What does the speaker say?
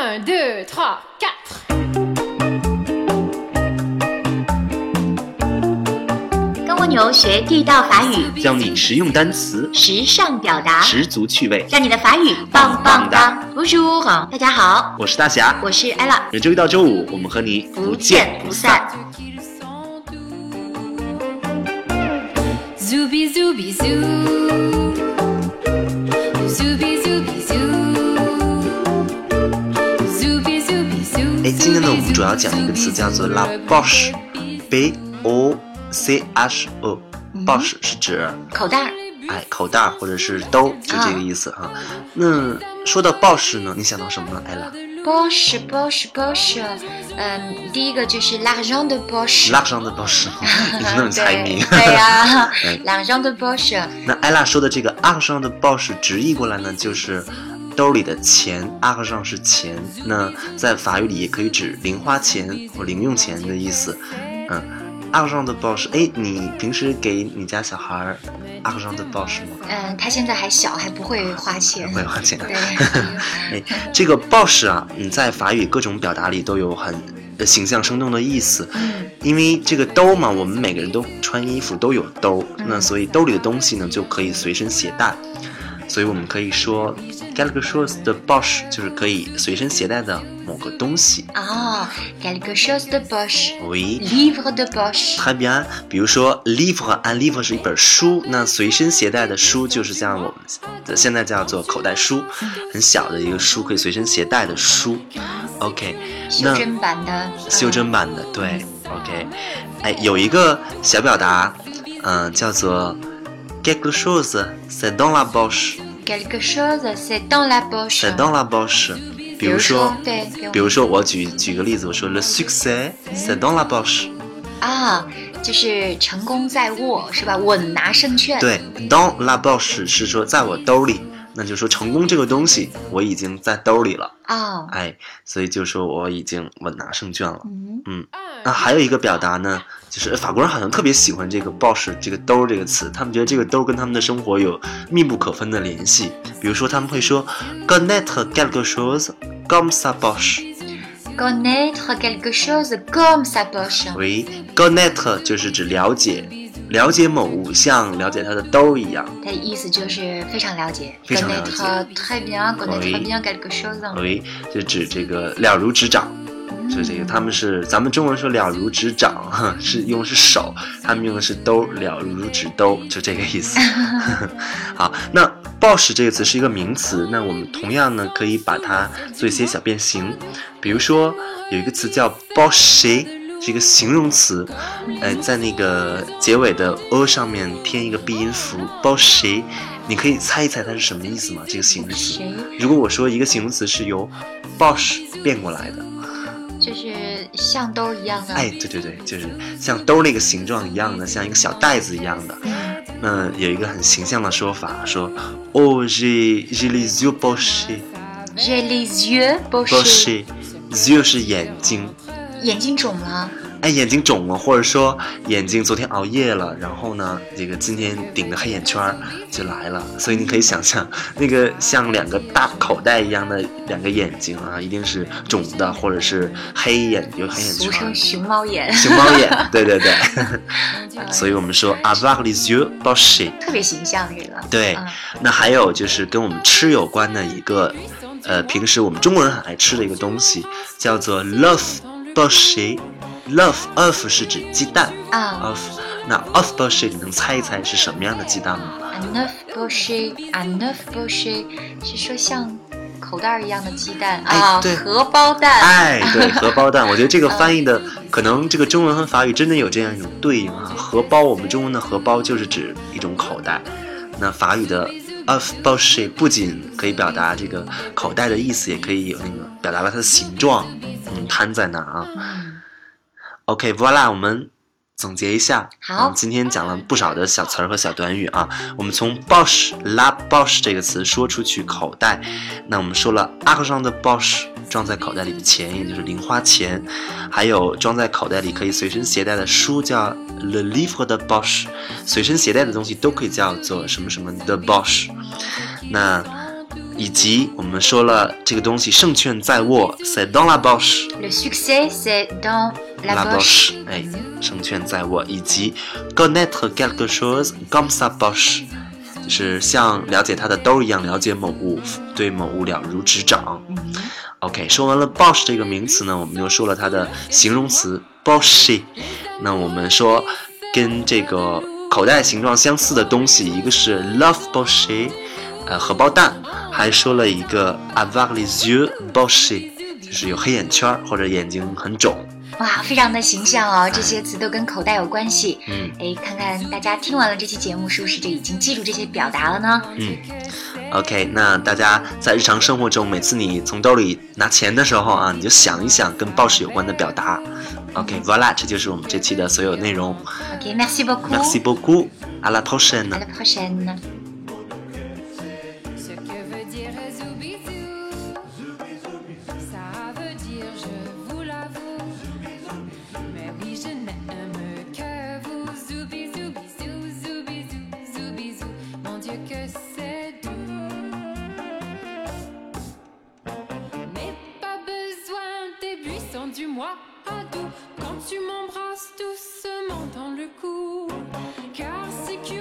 Un, deux, trois, quatre. 跟蜗牛学地道法语，教你实用单词，时尚表达，十足趣味。让你的法语棒棒哒！Bonjour，大家好，我是大侠，我是 ella，每周一到周五，我们和你不见不散。zoobi zoobi zoo. 主要讲一个词叫做 la poche，b o c h e。poche 是指口袋儿，哎口袋儿或者是兜，就这个意思啊。那说到 poche 呢，你想到什么呢？艾拉 Poche Poche Poche，嗯，第一个就是 l'argent de 上的 poche，你那么猜谜。对对呀哎，l'argent de poche，那艾拉说的这个 argent 的 poche 直译过来呢，就是兜里的钱，argent 是钱。那在法语里也可以指零花钱或零用钱的意思。嗯，argent 的 boss，哎，你平时给你家小孩儿 argent 的 poche 吗？嗯，他现在还小，还不会花钱，不会花钱。对，哎，这个 poche 啊，你，在法语各种表达里都有很呃形象生动的意思。嗯因为这个兜嘛，我们每个人都穿衣服都有兜，嗯那所以兜里的东西呢就可以随身携带，所以我们可以说 quelque chose de poche 就是可以随身携带的某个东西。啊，quelque chose de poche。Oui。livre de poche，très bien，比如说 livre，un livre 是一本书，那随身携带的书就是像我们的现在叫做口袋书，很小的一个书，可以随身携带的书。OK，修那真版的，修真版的，对，OK，哎，有一个小表达，嗯、叫做 quelque chose c'est dans la poche，嗯，quelque chose c'est dans la poche，c'est dans la poche。比如说，对，比如说我举举个例子，我说 le succès c'est dans la poche，啊，就是成功在握，是吧？稳拿胜券。，对，dans la poche 是说在我兜里，那就说成功这个东西我已经在兜里了，啊，哎，所以就说我已经稳拿胜券了。嗯，嗯，那还有一个表达呢，就是法国人好像特别喜欢这个 “bosh” 这个兜儿这个词，他们觉得这个兜儿跟他们的生活有密不可分的联系。比如说，他们会说 “connaître quelque chose comme sa poche”。connaître quelque chose comme sa poche。喂，“connaître” 就是指了解，了解某物像了解它的兜儿一样。它的意思就是非常了解非常了解，connaître très bien，connaître oui bien quelque chose。喂，就指这个了如指掌。就这个，他们是咱们中文说了如指掌，哈，是用的是手，他们用的是兜，了如指兜，就这个意思。好，那 boss 这个词是一个名词，那我们同样呢可以把它做一些小变形，比如说有一个词叫 bossy，是一个形容词，呃，在那个结尾的 o 上面添一个闭音符 bossy，你可以猜一猜它是什么意思吗？这个形容词。如果我说一个形容词是由 boss 变过来的，就是像兜一样的。哎，对对对，就是像兜那个形状一样的，像一个小袋子一样的。嗯那有一个很形象的说法，说哦，j'ai j'ai les yeux pochés。，j'ai les yeux pochés，pochés yeux 是眼睛，眼睛肿了。哎，眼睛肿了，或者说眼睛昨天熬夜了，然后呢，这个今天顶着黑眼圈儿就来了，所以你可以想象，那个像两个大口袋一样的两个眼睛啊，一定是肿的，或者是黑眼有黑眼圈俗。称熊猫眼，熊猫眼，对对对，所以我们说 avoir les yeux pochés。特别形象这个。对嗯，那还有就是跟我们吃有关的一个，呃，平时我们中国人很爱吃的一个东西，叫做 l'œuf poché。L'œuf œuf 是指鸡蛋啊，œuf。那 œuf poché 你能猜一猜是什么样的鸡蛋吗 poché，un neuf poché 是说像口袋一样的鸡蛋哎啊，对荷包蛋。哎，对，荷包蛋。我觉得这个翻译的可能这个中文和法语真的有这样一种对应啊。荷包，我们中文的荷包就是指一种口袋，那法语的 œuf poché 不仅可以表达这个口袋的意思，也可以有那个表达了它的形状，嗯，摊在那儿啊。嗯 OK，voila，、我们总结一下，好我们今天讲了不少的小词儿和小短语啊。我们从 poche、la poche 这个词说出去，口袋。那我们说了 argent de poche，装在口袋里的钱，也就是零花钱。还有装在口袋里可以随身携带的书叫 le livre de poche，随身携带的东西都可以叫做什么什么的 poche。那以及我们说了这个东西胜券在握，c'est dans la poche。Le succès c'est dans la poche，哎，胜券在握，以及 connaître quelque chose comme sa poche，就是像了解他的兜一样了解某物，对某物了如指掌。OK，说完了 poche 这个名词呢，我们又说了它的形容词 poche。那我们说跟这个口袋形状相似的东西，一个是 love poche，呃，荷包蛋，还说了一个 avoir les yeux poche，就是有黑眼圈儿或者眼睛很肿。哇，非常的形象哦，这些词都跟口袋有关系。嗯哎，看看大家听完了这期节目，是不是就已经记住这些表达了呢？嗯，OK，那大家在日常生活中，每次你从兜里拿钱的时候啊，你就想一想跟 Bosch 有关的表达。OK，voilà，、这就是我们这期的所有内容。OK，merci、beaucoup。Merci beaucoup，à la prochaine。À la prochaine。Conduis-moi à doux quand tu m'embrasses doucement dans le cou. Car c'est que